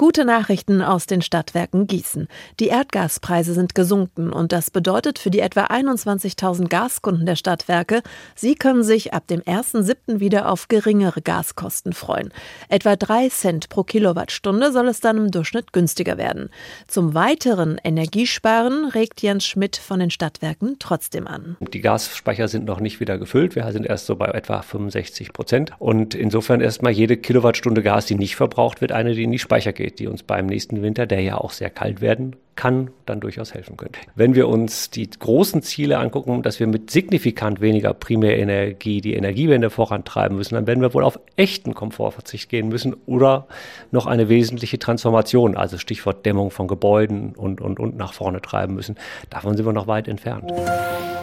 Gute Nachrichten aus den Stadtwerken Gießen. Die Erdgaspreise sind gesunken und das bedeutet für die etwa 21.000 Gaskunden der Stadtwerke, sie können sich ab dem 1.7. wieder auf geringere Gaskosten freuen. Etwa 3 Cent pro Kilowattstunde soll es dann im Durchschnitt günstiger werden. Zum weiteren Energiesparen regt Jens Schmidt von den Stadtwerken trotzdem an. Die Gasspeicher sind noch nicht wieder gefüllt. Wir sind erst so bei etwa 65 Prozent. Und insofern erstmal jede Kilowattstunde Gas, die nicht verbraucht wird, eine, die in die Speicher geht die uns beim nächsten Winter, der ja auch sehr kalt werden kann, dann durchaus helfen können. Wenn wir uns die großen Ziele angucken, dass wir mit signifikant weniger Primärenergie die Energiewende vorantreiben müssen, dann werden wir wohl auf echten Komfortverzicht gehen müssen oder noch eine wesentliche Transformation, also Stichwort Dämmung von Gebäuden und, und, und nach vorne treiben müssen. Davon sind wir noch weit entfernt.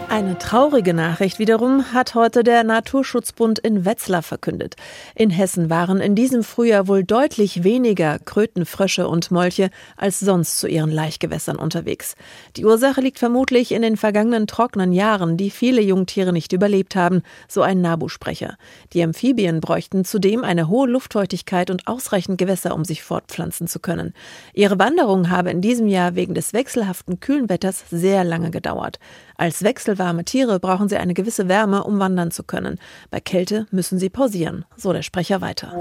Eine traurige Nachricht wiederum hat heute der Naturschutzbund in Wetzlar verkündet. In Hessen waren in diesem Frühjahr wohl deutlich weniger Kröten, Frösche und Molche als sonst zu ihren Laichgewässern unterwegs. Die Ursache liegt vermutlich in den vergangenen trockenen Jahren, die viele Jungtiere nicht überlebt haben, so ein Nabu-Sprecher. Die Amphibien bräuchten zudem eine hohe Luftfeuchtigkeit und ausreichend Gewässer, um sich fortpflanzen zu können. Ihre Wanderung habe in diesem Jahr wegen des wechselhaften kühlen Wetters sehr lange gedauert. Als wechselwarme Tiere brauchen sie eine gewisse Wärme, um wandern zu können. Bei Kälte müssen sie pausieren, so der Sprecher weiter.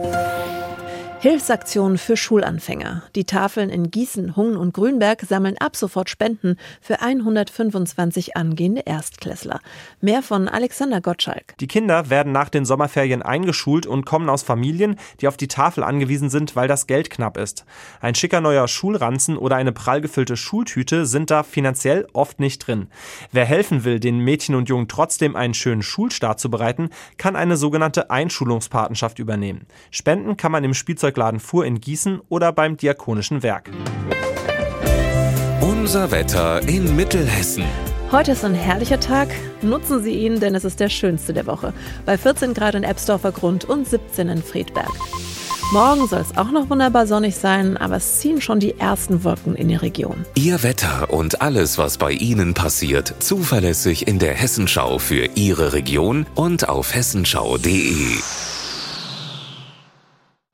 Hilfsaktion für Schulanfänger. Die Tafeln in Gießen, Hungen und Grünberg sammeln ab sofort Spenden für 125 angehende Erstklässler. Mehr von Alexander Gottschalk. Die Kinder werden nach den Sommerferien eingeschult und kommen aus Familien, die auf die Tafel angewiesen sind, weil das Geld knapp ist. Ein schicker neuer Schulranzen oder eine prall gefüllte Schultüte sind da finanziell oft nicht drin. Wer helfen will, den Mädchen und Jungen trotzdem einen schönen Schulstart zu bereiten, kann eine sogenannte Einschulungspatenschaft übernehmen. Spenden kann man im Spielzeug Spielzeugladen Fuhr in Gießen oder beim Diakonischen Werk. Unser Wetter in Mittelhessen. Heute ist ein herrlicher Tag. Nutzen Sie ihn, denn es ist der schönste der Woche. Bei 14 Grad in Ebsdorfer Grund und 17 in Friedberg. Morgen soll es auch noch wunderbar sonnig sein, aber es ziehen schon die ersten Wolken in die Region. Ihr Wetter und alles, was bei Ihnen passiert, zuverlässig in der Hessenschau für Ihre Region und auf hessenschau.de.